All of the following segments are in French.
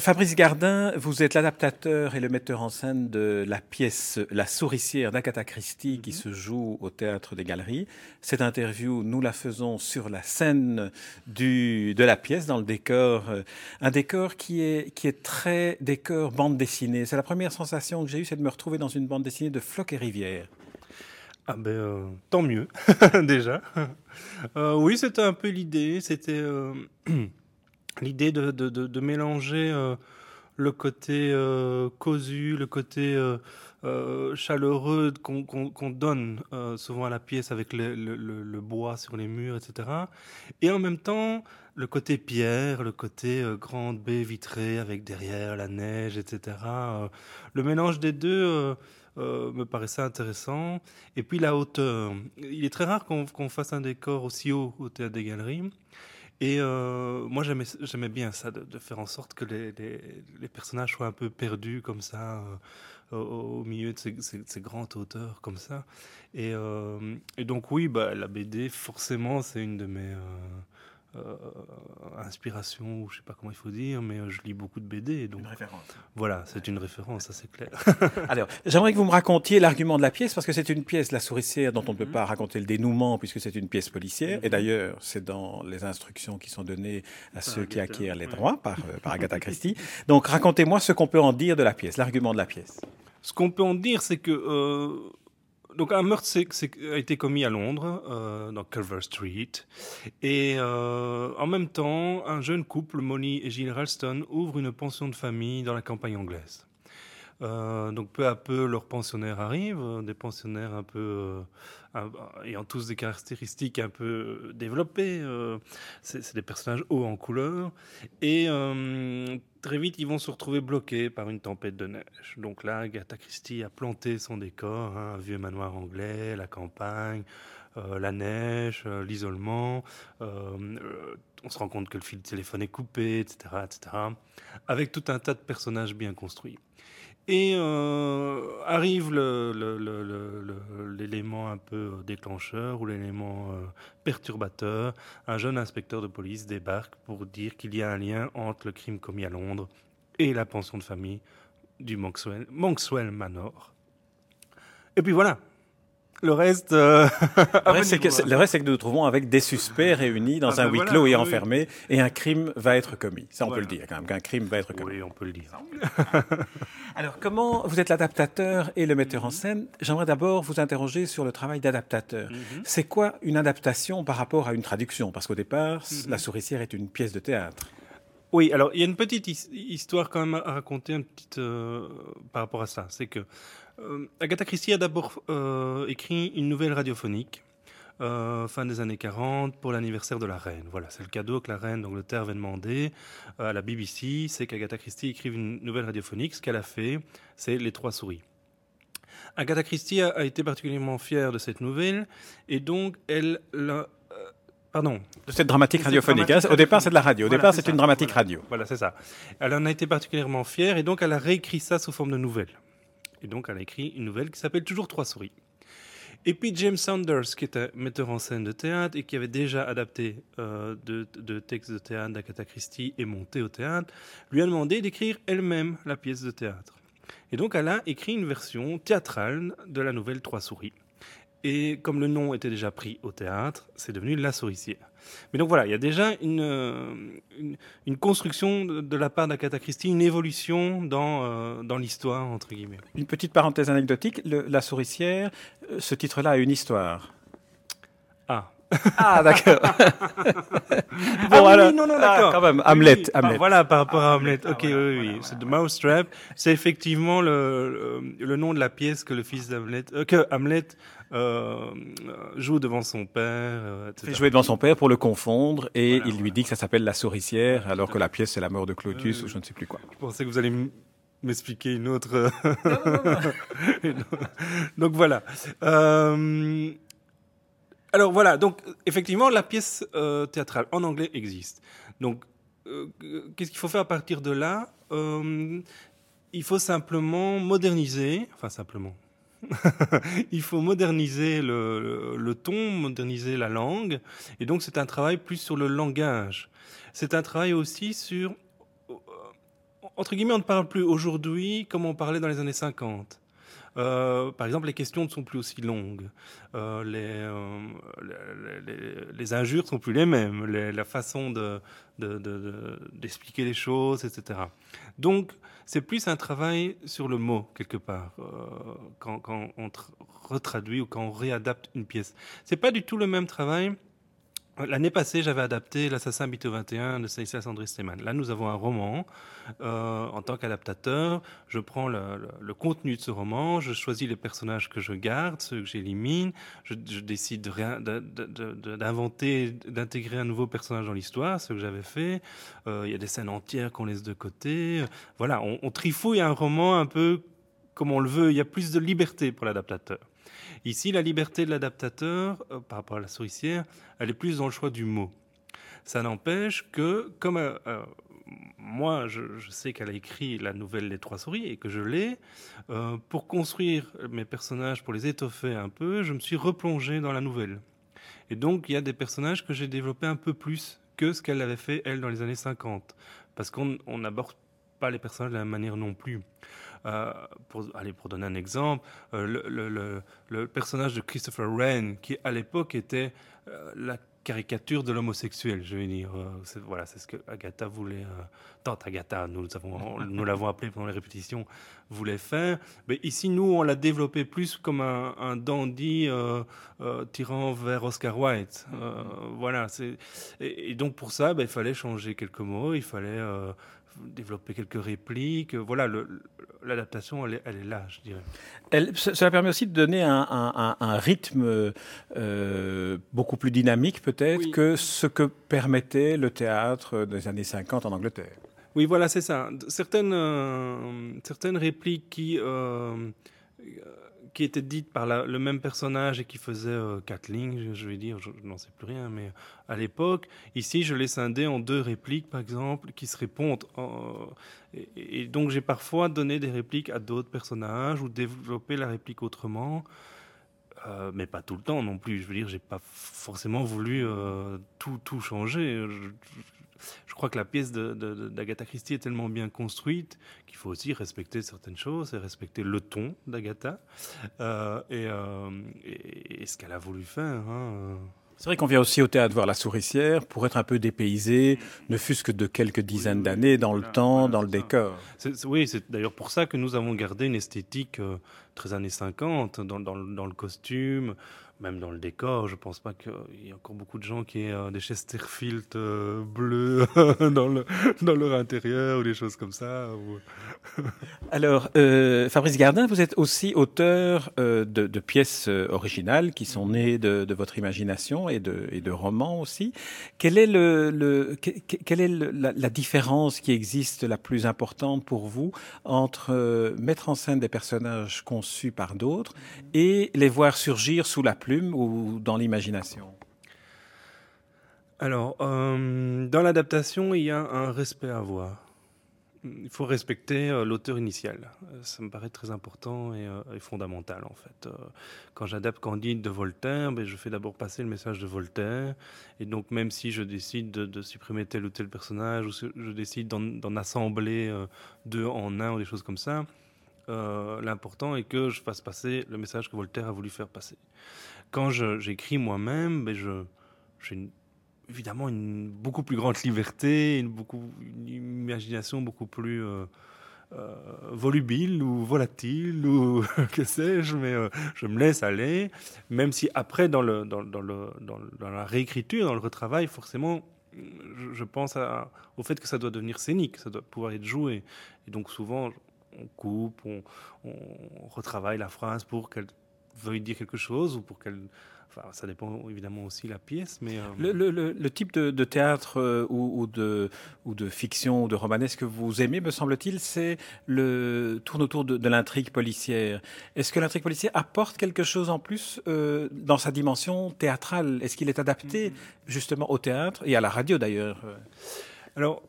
Fabrice Gardin, vous êtes l'adaptateur et le metteur en scène de la pièce La souricière d'Agatha Christie qui se joue au Théâtre des Galeries. Cette interview, nous la faisons sur la scène du, de la pièce, dans le décor, euh, un décor qui est, qui est très décor bande dessinée. C'est la première sensation que j'ai eue, c'est de me retrouver dans une bande dessinée de Floc et Rivière. Ah ben, euh, tant mieux, déjà. Euh, oui, c'était un peu l'idée, c'était... l'idée de, de, de, mélanger euh, le côté euh, cosu, le côté euh, chaleureux qu'on donne souvent à la pièce avec le, le, le, bois sur les murs, etc. Et en même temps, le côté pierre, le côté grande baie vitrée avec derrière la neige, etc. le mélange des deux... me paraissait intéressant. Et puis la hauteur. Il est très rare qu'on fasse un décor aussi haut au théâtre des galeries. Et euh, moi, j'aimais bien ça, de, faire en sorte que les, personnages soient un peu perdus comme ça, euh, au, milieu de ces, ces, grandes hauteurs comme ça. Et, euh, et donc oui, bah, la BD, forcément, c'est une de mes euh, inspiration, ou je sais pas comment il faut dire, mais euh, je lis beaucoup de BD. Donc, une référence. Voilà, c'est une référence, ça c'est clair. Alors, j'aimerais que vous me racontiez l'argument de la pièce, parce que c'est une pièce, La souricière, dont on ne peut mhm. pas raconter le dénouement, puisque c'est une pièce policière. Et mhm. d'ailleurs, c'est dans les instructions qui sont données à ceux qui acquièrent les droits par, euh, par Agatha Christie. Donc, racontez-moi ce qu'on peut en dire de la pièce, l'argument de la pièce. Ce qu'on peut en dire, c'est que donc un meurtre a été commis à Londres, euh, dans Culver Street, et euh, en même temps, un jeune couple, Molly et Gilles Ralston, ouvre une pension de famille dans la campagne anglaise. Euh, donc peu à peu, leurs pensionnaires arrivent, des pensionnaires un peu ayant tous des caractéristiques un peu développées. c'est des personnages hauts en couleur et très vite, ils vont se retrouver bloqués par une tempête de neige. Donc là, Agatha Christie a planté son décor, hein, un vieux manoir anglais, la campagne, euh, la neige, euh, l'isolement. Euh, on se rend compte que le fil de téléphone est coupé, etc., etc. Avec tout un tas de personnages bien construits. Et euh, arrive l'élément un peu déclencheur ou l'élément euh, perturbateur. Un jeune inspecteur de police débarque pour dire qu'il y a un lien entre le crime commis à Londres et la pension de famille du Monkswell Manor. Et puis voilà, le reste, euh, le, reste c'est que, le reste, c'est que nous nous trouvons avec des suspects réunis dans ah un ben huis clos et enfermés, et un crime va être commis. Ça, on peut le dire quand même, qu'un crime va être commis. Oui, on peut le dire. Alors, comment vous êtes l'adaptateur et le metteur en scène? J'aimerais d'abord vous interroger sur le travail d'adaptateur. Mhm. C'est quoi une adaptation par rapport à une traduction? Parce qu'au départ, mhm. La souricière est une pièce de théâtre. Oui, alors il y a une petite histoire quand même à raconter un petit, euh, par rapport à ça. C'est que euh, Agatha Christie a d'abord euh, écrit une nouvelle radiophonique. fin des années 40 pour l'anniversaire de la reine. Voilà, c'est le cadeau que la reine d'Angleterre avait demandé à la BBC, c'est qu'Agatha Christie écrive une nouvelle radiophonique. Ce qu'elle a fait, c'est Les Trois Souris. Agatha Christie a, été particulièrement fière de cette nouvelle et donc elle l'a Pardon. De cette dramatique radiophonique. Hein. Au départ, c'est de la radio. Au départ, c'est une dramatique radio. Voilà, c'est ça. Elle en a été particulièrement fière et donc elle a réécrit ça sous forme de nouvelle. Et donc elle a écrit une nouvelle qui s'appelle Toujours Trois souris. Et puis James Saunders, qui est un metteur en scène de théâtre et qui avait déjà adapté euh, de, textes de théâtre d'Agatha Christie et monté au théâtre, lui a demandé d'écrire elle-même la pièce de théâtre. Et donc elle a écrit une version théâtrale de la nouvelle Trois souris. Et comme le nom était déjà pris au théâtre, c'est devenu La Souricière. Mais donc voilà, il y a déjà une, euh, une, construction de, la part d'Agatha Christie, une évolution dans, euh, dans l'histoire, entre guillemets. Une petite parenthèse anecdotique, La Souricière, euh, ce titre-là a une histoire. Ah, ah, d'accord. bon, ah, oui, non, non, d'accord. Ah, quand même, Hamlet. Hamlet. voilà, par rapport à Hamlet. Ok, oui, oui. C'est The Mousetrap. C'est effectivement le, le, nom de la pièce que le fils d'Hamlet, euh, que Hamlet euh, joue devant son père. Euh, Il jouer devant son père pour le confondre et il lui dit que ça s'appelle la souricière alors que la pièce c'est la mort de Clotus ou je ne sais plus quoi. Je pensais que vous allez m'expliquer une autre. donc voilà. Euh, alors voilà, donc effectivement, la pièce euh, théâtrale en anglais existe. Donc, euh, qu'est-ce qu'il faut faire à partir de là? Il faut simplement moderniser, enfin simplement, il faut moderniser le, ton, moderniser la langue. Et donc, c'est un travail plus sur le langage. C'est un travail aussi sur. Euh, entre guillemets, on ne parle plus aujourd'hui comme on parlait dans les années 50. Euh, par exemple, les questions ne sont plus aussi longues. Euh, les, les, injures sont plus les mêmes. la façon d'expliquer de, les choses, etc. Donc, c'est plus un travail sur le mot, quelque part, euh, quand, on retraduit ou quand on réadapte une pièce. C'est pas du tout le même travail. L'année passée, j'avais adapté L'Assassin Bito 21 de Stanislas André Stemann. Là, nous avons un roman. Euh, en tant qu'adaptateur, je prends le, contenu de ce roman, je choisis les personnages que je garde, ceux que j'élimine, je, décide d'inventer, d'intégrer un nouveau personnage dans l'histoire, ce que j'avais fait. Euh, il y a des scènes entières qu'on laisse de côté. Voilà, on, on trifouille un roman un peu comme on le veut. Il y a plus de liberté pour l'adaptateur. Ici, la liberté de l'adaptateur, euh, par rapport à la souricière, elle est plus dans le choix du mot. Ça n'empêche que, comme euh, euh, moi, je, sais qu'elle a écrit la nouvelle Les Trois Souris et que je l'ai, pour construire mes personnages, pour les étoffer un peu, je me suis replongé dans la nouvelle. Et donc, il y a des personnages que j'ai développés un peu plus que ce qu'elle avait fait, elle, dans les années 50. Parce qu'on n'aborde pas les personnages de la même manière non plus. Euh, pour, allez, pour donner un exemple, euh, le, le, le, personnage de Christopher Wren, qui à l'époque était euh, la caricature de l'homosexuel, je vais dire. voilà, c'est ce que Agatha voulait, tant Agatha, nous avons, nous l'avons appelé pendant les répétitions, voulait faire. Mais ici, nous, on l'a développé plus comme un, un dandy tirant vers Oscar Wilde. voilà, c'est et, donc pour ça, ben, il fallait changer quelques mots, il fallait développer quelques répliques. Voilà, l'adaptation, elle, elle, est là, je dirais. Elle, cela permet aussi de donner un, un, un rythme euh, beaucoup plus dynamique, peut-être, que ce que permettait le théâtre des années 50 en Angleterre. Oui, voilà, c'est ça. Certaines, euh, certaines répliques qui. Euh, qui était dite par le même personnage et qui faisait euh, quatre lignes, je, vais dire, je, n'en sais plus rien, mais à l'époque, ici, je l'ai scindé en deux répliques, par exemple, qui se répondent. et, donc, j'ai parfois donné des répliques à d'autres personnages ou développé la réplique autrement. Euh, mais pas tout le temps non plus. Je veux dire, j'ai pas forcément voulu euh, tout, tout changer je crois que la pièce d'Agatha Christie est tellement bien construite qu'il faut aussi respecter certaines choses et respecter le ton d'Agatha euh, euh, et, ce qu'elle a voulu faire. Hein. C'est vrai qu'on vient aussi au théâtre voir la souricière pour être un peu dépaysé, ne fût-ce que de quelques dizaines d'années dans le temps, dans le décor. oui, c'est d'ailleurs pour ça que nous avons gardé une esthétique euh, très années 50 dans, dans, dans le costume, même dans le décor, je pense pas qu'il y ait encore beaucoup de gens qui aient euh, des Chesterfield euh, bleus dans, le, dans leur intérieur ou des choses comme ça. Alors, euh, Fabrice Gardin, vous êtes aussi auteur de, pièces originales qui sont nées de, votre imagination et de, romans aussi. Quelle est, la, la, différence qui existe la plus importante pour vous entre mettre en scène des personnages conçus par d'autres et les voir surgir sous la plume ou dans l'imagination? Alors, euh, dans l'adaptation, il y a un respect à avoir. Il faut respecter euh, l'auteur initial. Ça me paraît très important et, euh, fondamental en fait. quand j'adapte Candide de Voltaire, ben, je fais d'abord passer le message de Voltaire. Et donc même si je décide de, supprimer tel ou tel personnage ou je décide d'en assembler deux en un ou des choses comme ça, l'important est que je fasse passer le message que Voltaire a voulu faire passer quand j'écris moi-même, ben j'ai évidemment une beaucoup plus grande liberté, une, beaucoup, une imagination beaucoup plus euh, euh, volubile ou volatile ou que sais-je, mais euh, je me laisse aller, même si après dans, le, dans, dans, le, dans, la réécriture, dans le retravail, forcément, je, pense au fait que ça doit devenir scénique, ça doit pouvoir être joué. Et donc souvent, on coupe, on, on retravaille la phrase pour qu'elle veuille dire quelque chose ou pour qu'elle Enfin, ça dépend évidemment aussi la pièce, mais le, le, le, type de, de théâtre ou, ou, de ou de fiction ou de romanesque que vous aimez, me semble-t-il, c'est le tourne autour de, de l'intrigue policière. Est-ce que l'intrigue policière apporte quelque chose en plus euh, dans sa dimension théâtrale? Est-ce qu'il est adapté mm-hmm. justement au théâtre et à la radio d'ailleurs? Alors,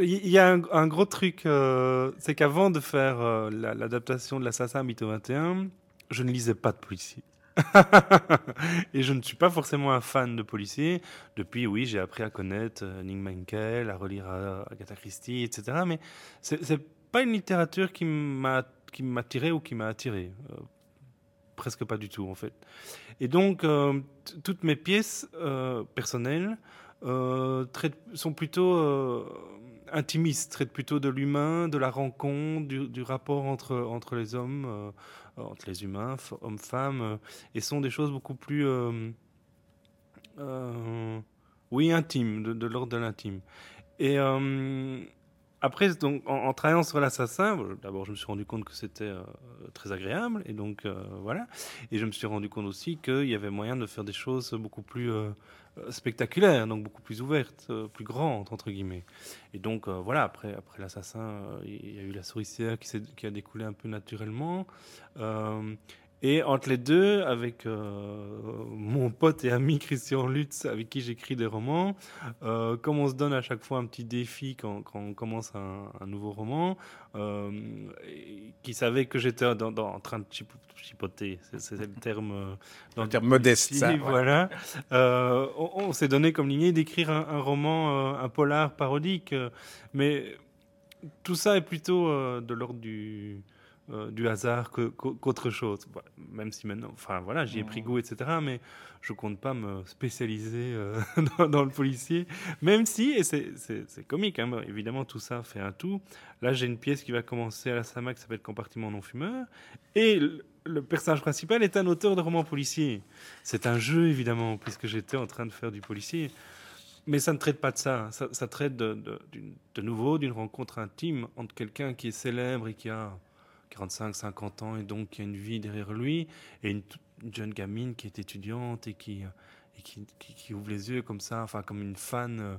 il y a un, gros truc, euh, c'est qu'avant de faire euh, l'adaptation de l'Assassin Mytho 21, je ne lisais pas de policiers. et je ne suis pas forcément un fan de policiers. Depuis, oui, j'ai appris à connaître euh, Nick Menkel, à relire Agatha Christie, etc. Mais c'est pas une littérature qui m'a qui ou qui m'a attiré. presque pas du tout, en fait. Et donc, toutes mes pièces personnelles sont plutôt intimiste, traite plutôt de l'humain, de la rencontre, du, rapport entre, entre les hommes, euh, entre les humains, hommes-femmes, euh, et sont des choses beaucoup plus, euh, oui, intimes, de, l'ordre de l'intime. Et après, donc, en, travaillant sur l'assassin, d'abord, je me suis rendu compte que c'était très agréable, et donc voilà. Et je me suis rendu compte aussi qu'il y avait moyen de faire des choses beaucoup plus euh, spectaculaire, donc beaucoup plus ouverte, euh, plus grande, entre guillemets. Et donc, euh, voilà, après, après l'assassin, il y a eu la souricière qui, a découlé un peu naturellement. Et entre les deux, avec euh, mon pote et ami Christian Lutz, avec qui j'écris des romans, euh, comme on se donne à chaque fois un petit défi quand, quand on commence un, nouveau roman, euh, qui savait que j'étais en train de chipoter, c'est le terme, dans le terme modeste, ça. Voilà. on, s'est donné comme lignée d'écrire un, un, roman, un polar parodique, mais tout ça est plutôt de l'ordre du euh, du hasard qu'autre chose. même si maintenant, enfin voilà, j'y ai pris goût, etc. Mais je compte pas me spécialiser euh, dans, le policier. Même si, et c'est comique, hein, évidemment, tout ça fait un tout. Là, j'ai une pièce qui va commencer à la SAMA qui s'appelle Compartiment non-fumeur. Et le, personnage principal est un auteur de romans policiers. C'est un jeu, évidemment, puisque j'étais en train de faire du policier. Mais ça ne traite pas de ça. Ça, traite de, de nouveau d'une rencontre intime entre quelqu'un qui est célèbre et qui a 45, 50 ans et donc qui a une vie derrière lui, et une, jeune gamine qui est étudiante et qui, et qui, qui, ouvre les yeux comme ça, enfin comme une fan euh,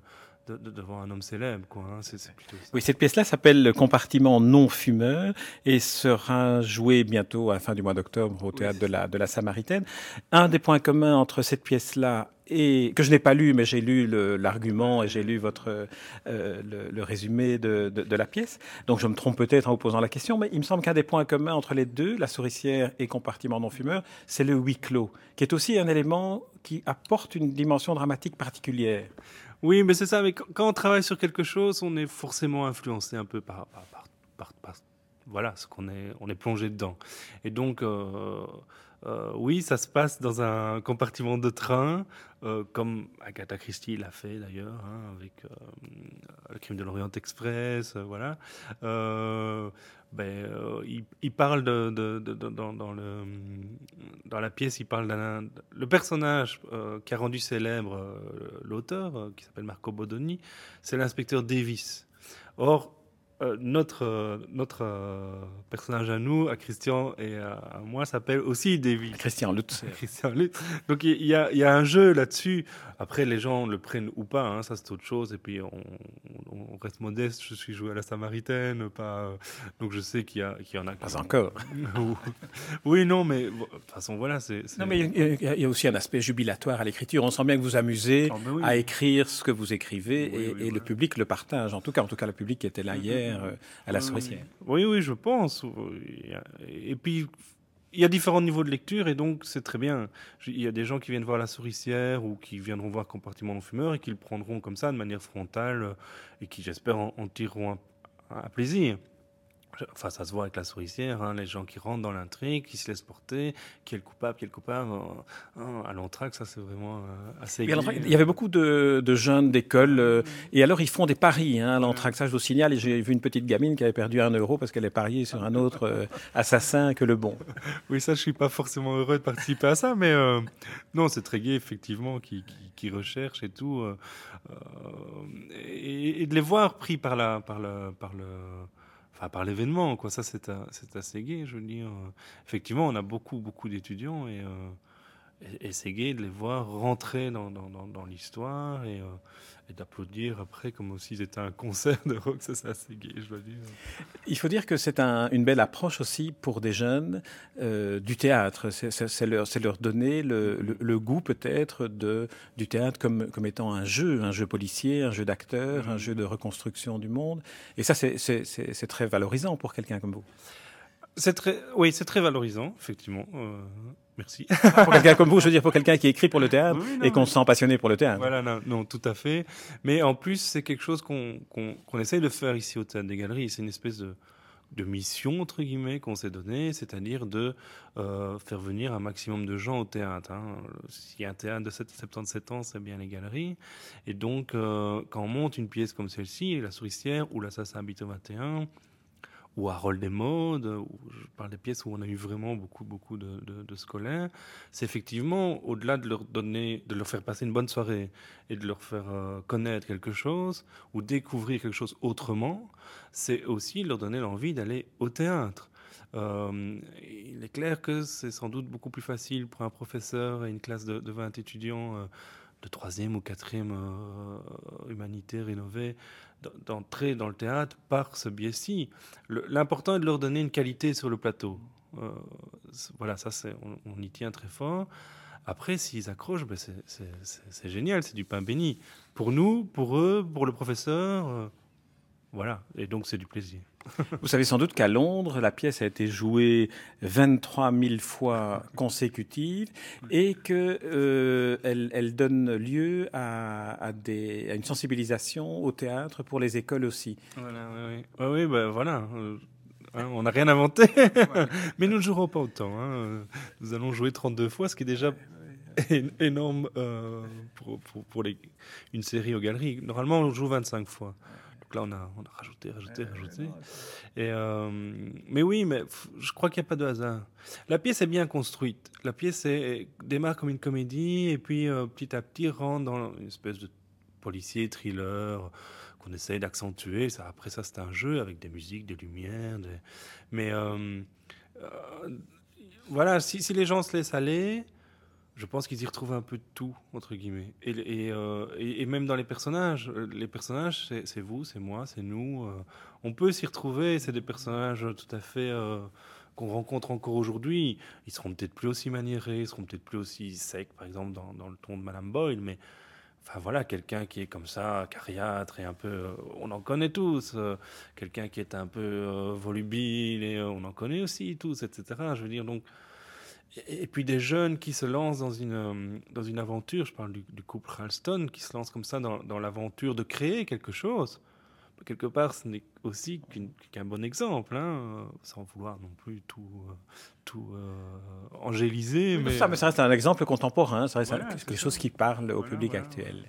de, de, devant un homme célèbre. Quoi, hein. c'est, plutôt Oui, cette pièce-là s'appelle Compartiment non fumeur et sera jouée bientôt à la fin du mois d'octobre au théâtre de, la, de la Samaritaine. Un des points communs entre cette pièce-là et que je n'ai pas lu, mais j'ai lu l'argument et j'ai lu votre euh, le, le, résumé de, de, de, la pièce. Donc je me trompe peut-être en vous posant la question, mais il me semble qu'un des points communs entre les deux, la souricière et compartiment non fumeur, c'est le huis clos, qui est aussi un élément qui apporte une dimension dramatique particulière. Oui, mais c'est ça. Mais quand on travaille sur quelque chose, on est forcément influencé un peu par, par, par, voilà, ce qu'on est, on est plongé dedans. Et donc, euh, euh, oui, ça se passe dans un compartiment de train, euh, comme Agatha Christie l'a fait d'ailleurs, hein, avec le crime de l'Orient Express, voilà. Ben, il, parle dans, dans la pièce, il parle d'un le personnage qui a rendu célèbre l'auteur, qui s'appelle Marco Bodoni, c'est l'inspecteur Davis. Or, euh, notre euh, notre euh, personnage à nous, à Christian et à, moi, s'appelle aussi David. Christian Lutz. Christian Lutz. Donc il y, a, y a un jeu là-dessus. Après, les gens le prennent ou pas, hein, ça c'est autre chose. Et puis on, on, reste modeste. Je suis joué à la Samaritaine, pas. donc je sais qu'il y, qu'il y en a. Pas encore. oui, non, mais de toute façon, voilà. c'est Non, mais il y, a aussi un aspect jubilatoire à l'écriture. On sent bien que vous amusez ah, ben à écrire ce que vous écrivez et, le public le partage. En tout cas, en tout cas, le public qui était là mm-hmm. hier euh, à la souricière. Oui, oui, je pense. Et puis, il y a différents niveaux de lecture et donc c'est très bien. Il y a des gens qui viennent voir la souricière ou qui viendront voir compartiment non fumeur et qui le prendront comme ça de manière frontale euh, et qui, j'espère, en, tireront un plaisir. Enfin, ça se voit avec la souricière, hein, les gens qui rentrent dans l'intrigue, qui se laissent porter, qui est le coupable, qui est le coupable. Euh, hein, à l'entraque, ça c'est vraiment euh, assez. il y avait beaucoup de, jeunes d'école, euh, et alors ils font des paris. Hein, à l'entraque, ça je vous signale, et j'ai vu une petite gamine qui avait perdu un euro parce qu'elle est pariée sur un autre assassin que le bon. Oui, ça je suis pas forcément heureux de participer à ça, mais non, c'est très gai effectivement, qui, qui, recherchent et tout, et, et, de les voir pris par la, par le, par le enfin par l'événement quoi. Ça c'est c'est assez gai je veux dire. Effectivement on a beaucoup beaucoup d'étudiants et, et, c'est gai de les voir rentrer dans, dans, dans, l'histoire et, et d'applaudir après comme s'ils étaient un concert de rock. Ça c'est assez gai je dois dire. Il faut dire que c'est un, une belle approche aussi pour des jeunes du théâtre. C'est leur leur donner le, le, le goût peut-être du théâtre comme comme étant un jeu un jeu policier un jeu d'acteur un jeu de reconstruction du monde. Et ça c'est très valorisant pour quelqu'un comme vous. Très, oui, c'est très valorisant, effectivement. Euh, merci. pour quelqu'un comme vous, je veux dire, pour quelqu'un qui écrit pour le théâtre oui, non, et qu'on se sent passionné pour le théâtre. Voilà, non, non, tout à fait. Mais en plus, c'est quelque chose qu'on qu'on qu'on essaye de faire ici au Théâtre des Galeries. C'est une espèce de, de mission, entre guillemets, qu'on s'est donné, c'est-à-dire de euh, faire venir un maximum de gens au théâtre. Hein. S'il y a un théâtre de 77 ans, c'est bien les galeries. Et donc, euh, quand on monte une pièce comme celle-ci, La Souricière ou L'Assassin habite au 21, ou Harold des modes, où je parle des pièces où on a eu vraiment beaucoup, beaucoup de, scolaires, c'est effectivement, au-delà de leur donner, de leur faire passer une bonne soirée et de leur faire euh, connaître quelque chose ou découvrir quelque chose autrement, c'est aussi leur donner l'envie d'aller au théâtre. Euh, il est clair que c'est sans doute beaucoup plus facile pour un professeur et une classe de, de 20 étudiants euh, de troisième ou quatrième humanité rénovée d'entrer dans le théâtre par ce biais-ci. L'important est de leur donner une qualité sur le plateau. Euh, voilà, ça, on, on, y tient très fort. Après, s'ils accrochent, ben c'est génial, c'est du pain béni. Pour nous, pour eux, pour le professeur, euh, voilà. Et donc, c'est du plaisir. Vous savez sans doute qu'à Londres, la pièce a été jouée 23 000 fois consécutives et que euh, elle, donne lieu à, à, des, à, une sensibilisation au théâtre pour les écoles aussi. Voilà, oui, oui, oui ben, voilà. Hein, on n'a rien inventé, mais nous ne jouerons pas autant. Hein. Nous allons jouer 32 fois, ce qui est déjà énorme euh, pour, pour, pour les, une série aux galeries. Normalement, on joue 25 fois. Donc là, on a, on a rajouté, rajouté, euh, rajouté. Et euh, mais oui, mais je crois qu'il n'y a pas de hasard. La pièce est bien construite. La pièce est, démarre comme une comédie et puis euh, petit à petit rentre dans une espèce de policier, thriller qu'on essaye d'accentuer. Ça, après ça, c'est un jeu avec des musiques, des lumières. Des... Mais euh, euh, voilà, si, si les gens se laissent aller, je pense qu'ils y retrouvent un peu de tout entre guillemets. Et, euh, et, et même dans les personnages. Les personnages c'est vous c'est moi c'est nous euh, on peut s'y retrouver c'est des personnages tout à fait euh, qu'on rencontre encore aujourd'hui. Ils seront peut-être plus aussi maniérés ils seront peut-être plus aussi secs par exemple dans, dans le ton de madame Boyle mais enfin voilà quelqu'un qui est comme ça cariâtre et un peu euh, on en connaît tous euh, quelqu'un qui est un peu euh, volubile et on en connaît aussi tous etc je veux dire donc et puis des jeunes qui se lancent dans une, dans une aventure, je parle du, du couple Ralston, qui se lance comme ça dans, dans l'aventure de créer quelque chose. Quelque part, ce n'est aussi qu'un qu bon exemple, hein, sans vouloir non plus tout, tout euh, angéliser. Mais... Ça, mais ça reste un exemple contemporain, ça reste voilà, quelque chose ça. qui parle au voilà, public voilà. actuel.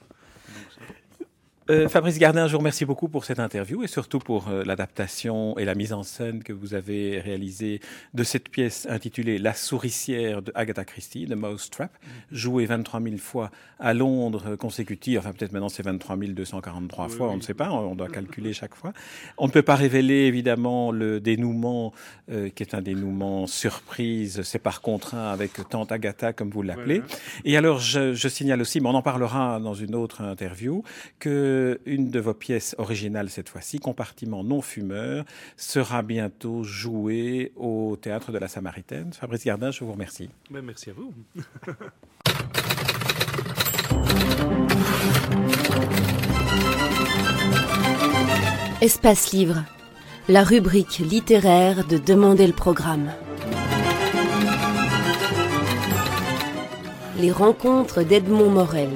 Euh, Fabrice Gardin, je vous remercie beaucoup pour cette interview et surtout pour euh, l'adaptation et la mise en scène que vous avez réalisée de cette pièce intitulée La souricière de Agatha Christie, The Mouse Trap, jouée 23 000 fois à Londres consécutive, enfin peut-être maintenant c'est 23 243 oui, fois, oui. on ne sait pas, on doit calculer chaque fois. On ne peut pas révéler évidemment le dénouement euh, qui est un dénouement surprise, c'est par contraint avec Tante Agatha comme vous l'appelez. Voilà. Et alors je, je signale aussi, mais on en parlera dans une autre interview, que une de vos pièces originales cette fois-ci, Compartiment non fumeur, sera bientôt jouée au théâtre de la Samaritaine. Fabrice Gardin, je vous remercie. Ben, merci à vous. Espace Livre, la rubrique littéraire de Demander le programme. Les rencontres d'Edmond Morel.